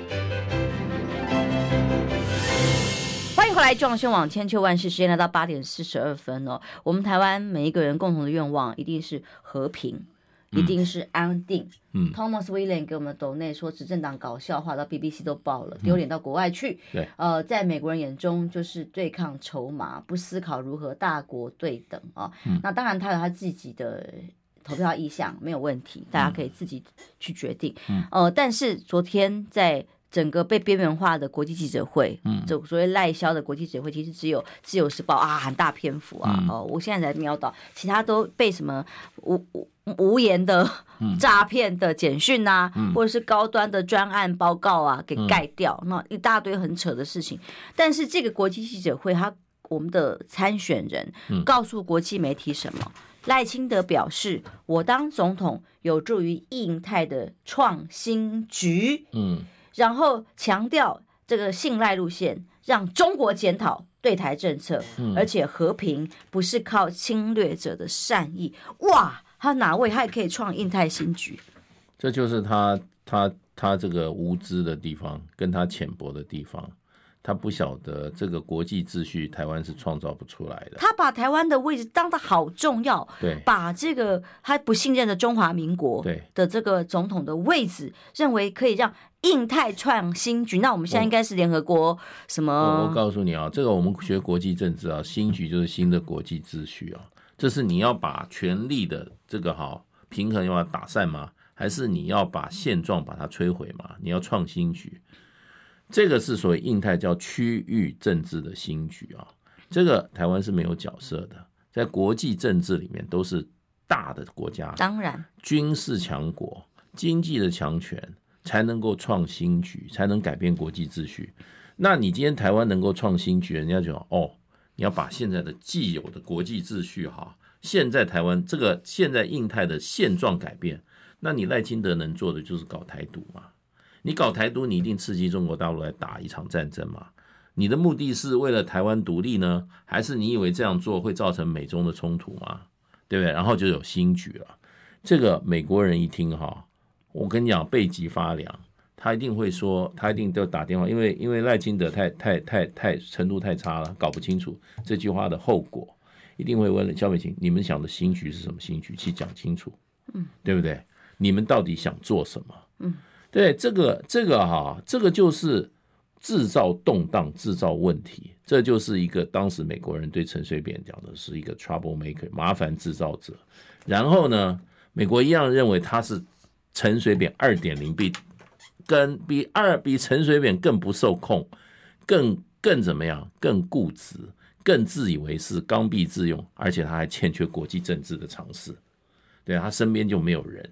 迎回来，壮宣网千秋万世，时间来到八点四十二分哦。我们台湾每一个人共同的愿望，一定是和平，嗯、一定是安定。嗯，Thomas William 给我们抖内说，执政党搞笑话到 BBC 都爆了，丢脸到国外去。对、嗯，呃，在美国人眼中就是对抗筹码，不思考如何大国对等啊。嗯、那当然，他有他自己的投票意向，没有问题，大家可以自己去决定。嗯，呃，但是昨天在。整个被边缘化的国际记者会，嗯，就所谓赖销的国际记者会，其实只有《自由时报》啊，很大篇幅啊，嗯、哦，我现在才瞄到，其他都被什么无无无言的 [LAUGHS] 诈骗的简讯啊，嗯、或者是高端的专案报告啊，给盖掉，嗯、那一大堆很扯的事情。但是这个国际记者会，他我们的参选人告诉国际媒体什么？嗯、赖清德表示，我当总统有助于印太的创新局，嗯。然后强调这个信赖路线，让中国检讨对台政策，嗯、而且和平不是靠侵略者的善意。哇，他哪位他也可以创印太新局？这就是他他他这个无知的地方，跟他浅薄的地方。他不晓得这个国际秩序，台湾是创造不出来的。他把台湾的位置当得好重要，对，把这个他不信任的中华民国的这个总统的位置，认为可以让印太创新局。那我们现在应该是联合国什么？我，我告诉你啊，这个我们学国际政治啊，新局就是新的国际秩序啊。这是你要把权力的这个好平衡要打散吗？还是你要把现状把它摧毁吗？你要创新局？这个是所谓印太叫区域政治的新局啊，这个台湾是没有角色的，在国际政治里面都是大的国家，当然军事强国、经济的强权才能够创新局，才能改变国际秩序。那你今天台湾能够创新局，人家就说哦，你要把现在的既有的国际秩序哈，现在台湾这个现在印太的现状改变，那你赖清德能做的就是搞台独嘛。你搞台独，你一定刺激中国大陆来打一场战争嘛？你的目的是为了台湾独立呢，还是你以为这样做会造成美中的冲突吗？对不对？然后就有新局了。这个美国人一听哈，我跟你讲背脊发凉，他一定会说，他一定都打电话，因为因为赖清德太太太太程度太差了，搞不清楚这句话的后果，一定会问肖美琴，你们想的新局是什么新局？去讲清楚，嗯，对不对？你们到底想做什么？嗯。对，这个这个哈，这个就是制造动荡、制造问题，这就是一个当时美国人对陈水扁讲的是一个 trouble maker，麻烦制造者。然后呢，美国一样认为他是陈水扁二点零，比跟比二比陈水扁更不受控，更更怎么样？更固执，更自以为是，刚愎自用，而且他还欠缺国际政治的常识。对，他身边就没有人，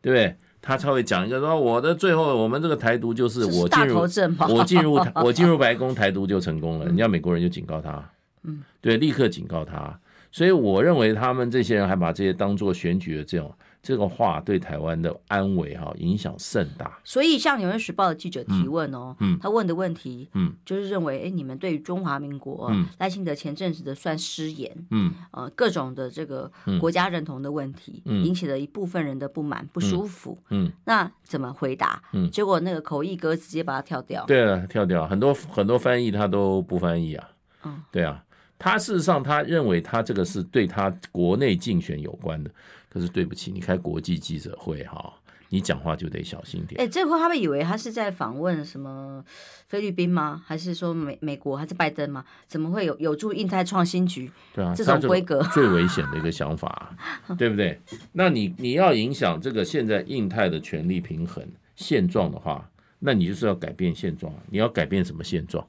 对不对？他才会讲一个说，我的最后我们这个台独就是我进入我进入 [LAUGHS] 我进入白宫台独就成功了，人家美国人就警告他，嗯，对，立刻警告他，所以我认为他们这些人还把这些当做选举的这种。这个话对台湾的安危哈影响甚大，所以像《纽约时报》的记者提问哦，嗯，他问的问题，嗯，就是认为，哎，你们对于中华民国，嗯，赖清德前阵子的算失言，嗯，呃，各种的这个国家认同的问题，嗯，引起了一部分人的不满、不舒服，嗯，那怎么回答？嗯，结果那个口译哥直接把它跳掉，对啊，跳掉，很多很多翻译他都不翻译啊，嗯，对啊，他事实上他认为他这个是对他国内竞选有关的。可是对不起，你开国际记者会哈，你讲话就得小心点。哎，这会他们以为他是在访问什么菲律宾吗？还是说美美国还是拜登吗？怎么会有有助印太创新局？对啊，这种规格最危险的一个想法，对不对？那你你要影响这个现在印太的权力平衡现状的话，那你就是要改变现状。你要改变什么现状？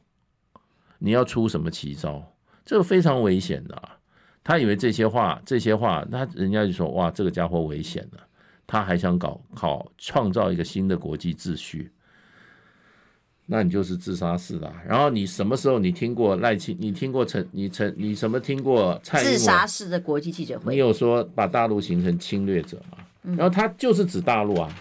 你要出什么奇招？这个非常危险的啊。他以为这些话，这些话，那人家就说哇，这个家伙危险了。他还想搞搞创造一个新的国际秩序，那你就是自杀式的。然后你什么时候你听过赖清？你听过陈？你陈？你什么听过蔡英文？自杀式的国际记者会？你有说把大陆形成侵略者吗？然后他就是指大陆啊，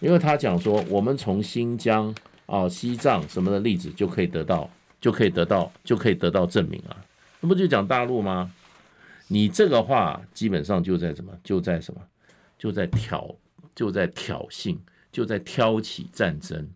因为他讲说我们从新疆啊、西藏什么的例子就可以得到，就可以得到，就可以得到证明啊，那不就讲大陆吗？你这个话基本上就在什么？就在什么？就在挑，就在挑衅，就在挑起战争。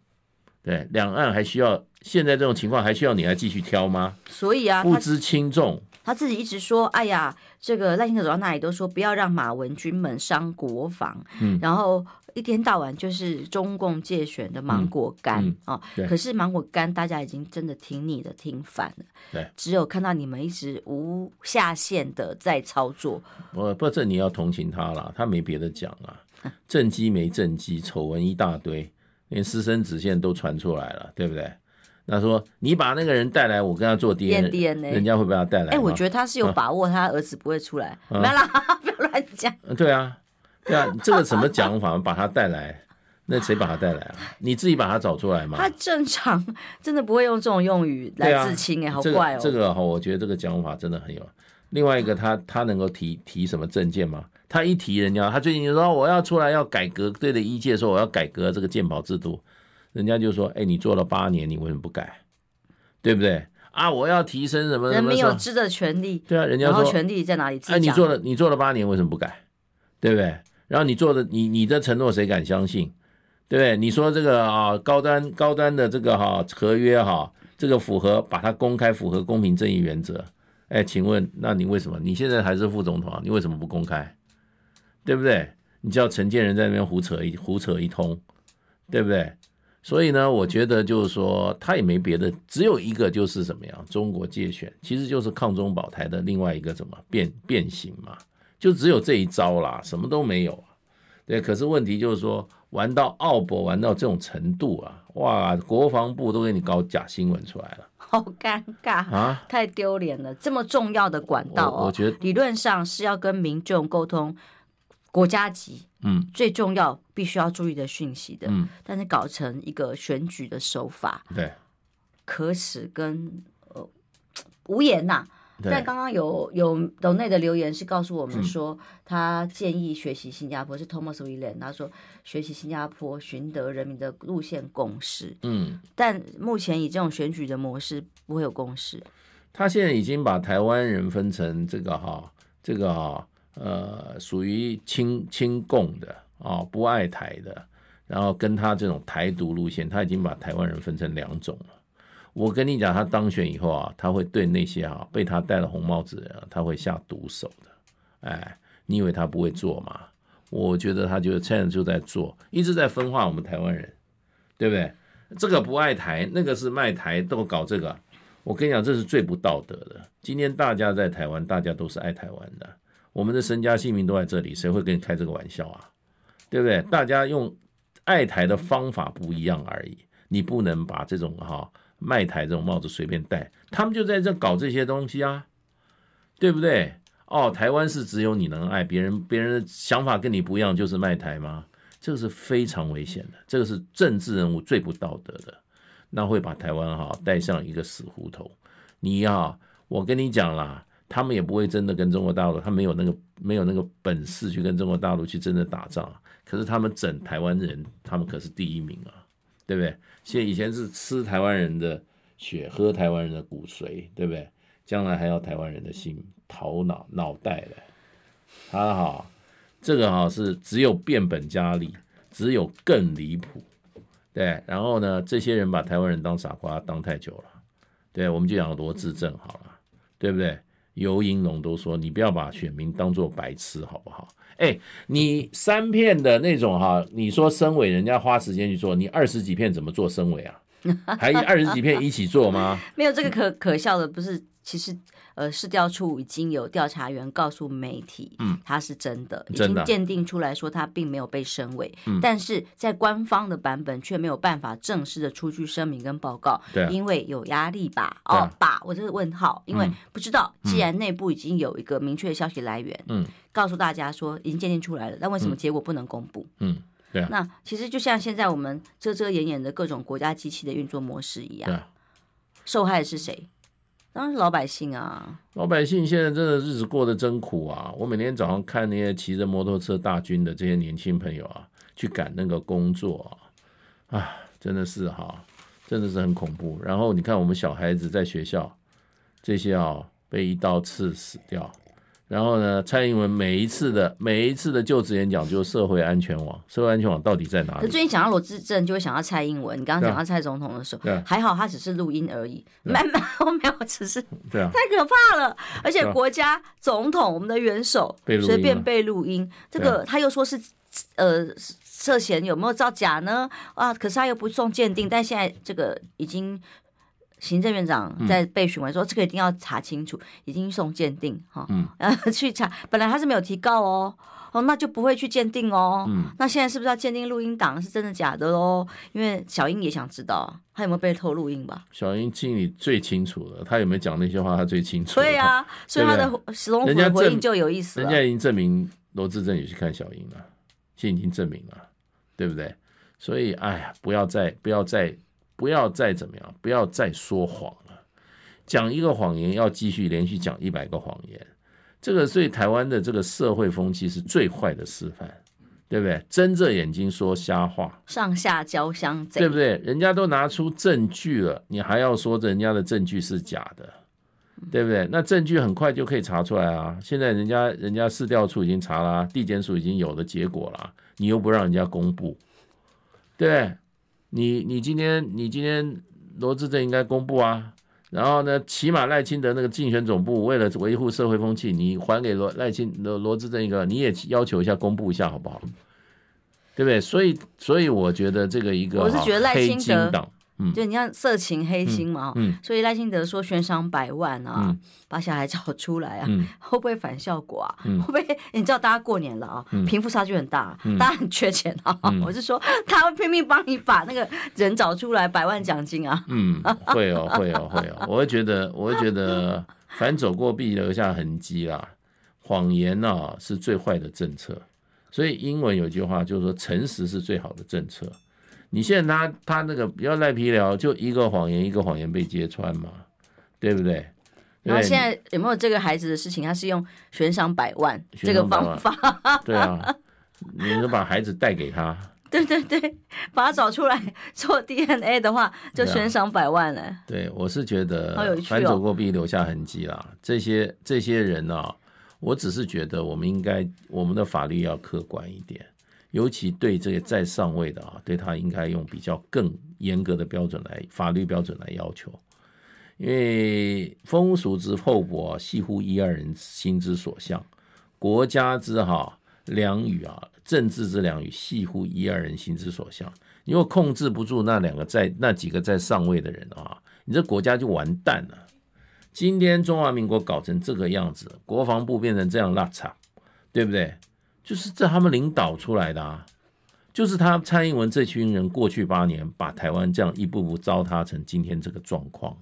对，两岸还需要现在这种情况还需要你来继续挑吗？所以啊，不知轻重。他自己一直说：“哎呀，这个赖清德走到哪里都说不要让马文君们伤国防。”嗯，然后。一天到晚就是中共介选的芒果干、嗯嗯、啊，可是芒果干大家已经真的听腻了，听烦了。对，只有看到你们一直无下限的在操作。我不，这你要同情他了，他没别的讲啊，[LAUGHS] 政绩没政绩，丑闻一大堆，连私生子现在都传出来了，对不对？那说你把那个人带来，我跟他做 DNA，人家会把他带来。哎、欸，我觉得他是有把握，他儿子不会出来。啊、[LAUGHS] 没啦，不要乱讲。对啊。对啊，这个什么讲法？把他带来，那谁把他带来啊？你自己把他找出来吗？他正常，真的不会用这种用语来自清哎，好怪哦。这个哈，我觉得这个讲法真的很有。另外一个，他他能够提提什么证件吗？他一提人家，他最近就说我要出来要改革，对着一届说我要改革这个鉴宝制度，人家就说哎，你做了八年，你为什么不改？对不对？啊，我要提升什么？人民有知的权利。对啊，人家说权利在哪里？哎，你做了你做了八年，为什么不改？对不对？然后你做的，你你的承诺谁敢相信？对不对？你说这个啊，高端高端的这个哈合约哈，这个符合把它公开，符合公平正义原则。哎，请问，那你为什么你现在还是副总统啊？你为什么不公开？对不对？你叫陈建人在那边胡扯一胡扯一通，对不对？所以呢，我觉得就是说，他也没别的，只有一个就是怎么样，中国介选，其实就是抗中保台的另外一个怎么变变形嘛，就只有这一招啦，什么都没有。对，可是问题就是说，玩到奥博玩到这种程度啊，哇，国防部都给你搞假新闻出来了，[LAUGHS] 好尴尬啊，太丢脸了。这么重要的管道哦，我觉得理论上是要跟民众沟通国家级，嗯，最重要必须要注意的讯息的，嗯，但是搞成一个选举的手法，对，可耻跟呃无言呐。但刚刚有有岛内的留言是告诉我们说，他建议学习新加坡是 Thomas William，他说学习新加坡寻得人民的路线共识。嗯，但目前以这种选举的模式不会有共识。他现在已经把台湾人分成这个哈，这个哈呃属于亲亲共的啊，不爱台的，然后跟他这种台独路线，他已经把台湾人分成两种了。我跟你讲，他当选以后啊，他会对那些啊被他戴了红帽子的人，他会下毒手的。哎，你以为他不会做吗？我觉得他就现在就在做，一直在分化我们台湾人，对不对？这个不爱台，那个是卖台，都搞这个。我跟你讲，这是最不道德的。今天大家在台湾，大家都是爱台湾的，我们的身家性命都在这里，谁会跟你开这个玩笑啊？对不对？大家用爱台的方法不一样而已，你不能把这种哈。卖台这种帽子随便戴，他们就在这搞这些东西啊，对不对？哦，台湾是只有你能爱，别人别人的想法跟你不一样就是卖台吗？这个是非常危险的，这个是政治人物最不道德的，那会把台湾哈带上一个死胡同。你要我跟你讲啦，他们也不会真的跟中国大陆，他没有那个没有那个本事去跟中国大陆去真的打仗，可是他们整台湾人，他们可是第一名啊。对不对？现以前是吃台湾人的血，喝台湾人的骨髓，对不对？将来还要台湾人的心、头脑、脑袋的。他好，这个哈是只有变本加厉，只有更离谱。对，然后呢，这些人把台湾人当傻瓜当太久了。对，我们就讲罗志正好了，对不对？游盈隆都说，你不要把选民当做白痴，好不好？哎，你三片的那种哈，你说升委，人家花时间去做，你二十几片怎么做升委啊？还二十几片一起做吗？[LAUGHS] 没有这个可可笑的，不是？其实，呃，市调处已经有调查员告诉媒体，嗯，他是真的，已经鉴定出来说他并没有被升为，嗯，但是在官方的版本却没有办法正式的出具声明跟报告，对，因为有压力吧？哦，吧，我这个问号，因为不知道，既然内部已经有一个明确的消息来源，嗯，告诉大家说已经鉴定出来了，但为什么结果不能公布？嗯，对，那其实就像现在我们遮遮掩掩的各种国家机器的运作模式一样，受害的是谁？当然是老百姓啊！老百姓现在真的日子过得真苦啊！我每天早上看那些骑着摩托车大军的这些年轻朋友啊，去赶那个工作啊，啊，真的是哈，真的是很恐怖。然后你看我们小孩子在学校，这些啊被一刀刺死掉。然后呢，蔡英文每一次的每一次的就职演讲就是社会安全网，社会安全网到底在哪里？最近讲到罗志正，就会想到蔡英文。你刚刚讲到蔡总统的时候，还好他只是录音而已，没没有没有，只是对啊，太可怕了。而且国家总统，我们的元首随便被录音，这个他又说是呃涉嫌有没有造假呢？啊，可是他又不送鉴定，但现在这个已经。行政院长在被询问说：“这个一定要查清楚，已经送鉴定哈，嗯，[LAUGHS] 去查。本来他是没有提告哦，哦，那就不会去鉴定哦。嗯，那现在是不是要鉴定录音档是真的假的喽？因为小英也想知道他有没有被偷录音吧？小英心里最清楚了，他有没有讲那些话，他最清楚。对啊，所以他的龙虎回回应就有意思了。人家已经证明罗志正也去看小英了，现在已经证明了，对不对？所以，哎呀，不要再，不要再。”不要再怎么样，不要再说谎了。讲一个谎言，要继续连续讲一百个谎言，这个对台湾的这个社会风气是最坏的示范，对不对？睁着眼睛说瞎话，上下交相贼，对不对？人家都拿出证据了，你还要说人家的证据是假的，对不对？那证据很快就可以查出来啊！现在人家人家市调处已经查了，地检署已经有了结果了，你又不让人家公布。对，你你今天你今天罗志正应该公布啊。然后呢，起码赖清德那个竞选总部为了维护社会风气，你还给罗赖清罗罗志政一个，你也要求一下公布一下好不好？对不对？所以所以我觉得这个一个我是觉得赖清德党。就你像色情黑心嘛，嗯嗯、所以赖清德说悬赏百万啊，嗯、把小孩找出来啊，嗯、会不会反效果啊？嗯、会不会？你知道大家过年了啊，贫、嗯、富差距很大，嗯、大家很缺钱啊。嗯、[LAUGHS] 我是说，他会拼命帮你把那个人找出来，百万奖金啊。嗯，会哦，会哦，会哦。我会觉得，我会觉得，[LAUGHS] 反走过必留下痕迹啦。谎言呢、啊、是最坏的政策，所以英文有句话就是说，诚实是最好的政策。你现在他他那个不要赖皮聊，就一个谎言一个谎言被揭穿嘛，对不对？然后现在有没有这个孩子的事情？他是用悬赏百万这个方法，[LAUGHS] 对啊，你能把孩子带给他，对对对，把他找出来做 DNA 的话，就悬赏百万了。对，我是觉得，反走过必留下痕迹啦。这些这些人啊，我只是觉得我们应该我们的法律要客观一点。尤其对这个在上位的啊，对他应该用比较更严格的标准来法律标准来要求，因为风俗之厚薄，系乎一二人心之所向；国家之哈良与啊，政治之良与，系乎一二人心之所向。你如果控制不住那两个在那几个在上位的人啊，你这国家就完蛋了。今天中华民国搞成这个样子，国防部变成这样邋遢，对不对？就是这他们领导出来的啊，就是他蔡英文这群人过去八年把台湾这样一步步糟蹋成今天这个状况，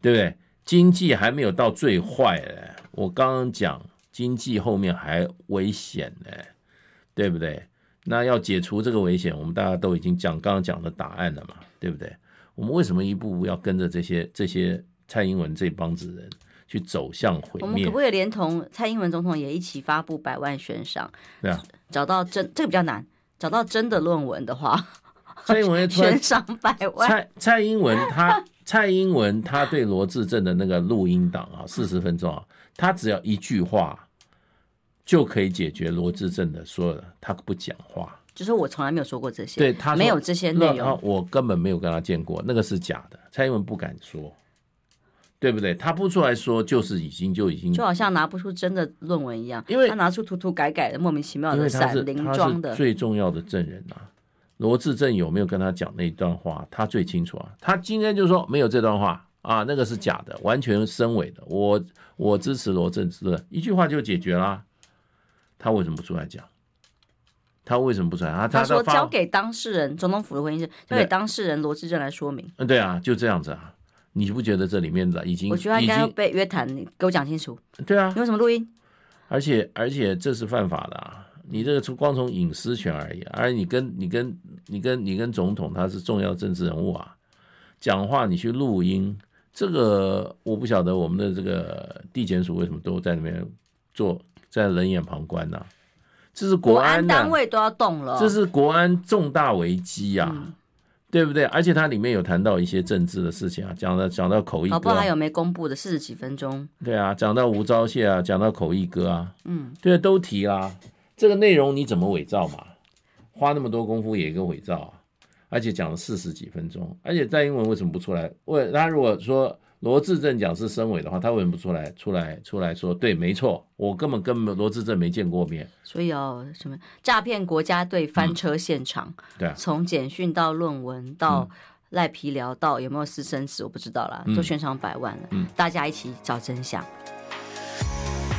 对不对？经济还没有到最坏嘞，我刚刚讲经济后面还危险呢，对不对？那要解除这个危险，我们大家都已经讲刚刚讲的答案了嘛，对不对？我们为什么一步步要跟着这些这些蔡英文这帮子人？去走向毁灭。我们可不可以连同蔡英文总统也一起发布百万悬赏？对啊，找到真这个比较难，找到真的论文的话，[LAUGHS] 蔡英文悬赏百万。蔡蔡英文他 [LAUGHS] 蔡英文他对罗志正的那个录音档啊，四十分钟啊，他只要一句话就可以解决罗志正的所有的，他不讲话，就是我从来没有说过这些，对他没有这些内容，我根本没有跟他见过，那个是假的，蔡英文不敢说。对不对？他不出来说，就是已经就已经，就好像拿不出真的论文一样，因为他拿出涂涂改改的莫名其妙的散零装的。最重要的证人啊，罗志正有没有跟他讲那段话？他最清楚啊。他今天就说没有这段话啊，那个是假的，完全深伪的。我我支持罗致政，一句话就解决啦。他为什么不出来讲？他为什么不出来？他他说交给当事人，总统府的回应是交给当事人罗志正来说明。嗯，对啊，就这样子啊。你不觉得这里面的已经？我觉得他应该要被约谈，你给我讲清楚。对啊，你为什么录音？而且而且这是犯法的啊！你这个从光从隐私权而已，而你跟你跟你跟你跟总统他是重要政治人物啊，讲话你去录音，这个我不晓得我们的这个地检署为什么都在那边做，在冷眼旁观呢、啊？这是国安，单位都要动了，这是国安重大危机啊！嗯对不对？而且它里面有谈到一些政治的事情啊，讲到讲到口译哥，好不好？还有没公布的四十几分钟？对啊，讲到吴钊燮啊，讲到口译哥啊，嗯，对，都提啦。这个内容你怎么伪造嘛？花那么多功夫也一个伪造啊，而且讲了四十几分钟，而且在英文为什么不出来？为他如果说。罗志正讲是身委的话，他为什么不出来出来出来说？对，没错，我根本跟罗志正没见过面。所以哦，什么诈骗国家队翻车现场？嗯、对、啊，从简讯到论文到赖皮聊到有没有私生子，我不知道啦，都悬赏百万了。嗯，大家一起找真相。嗯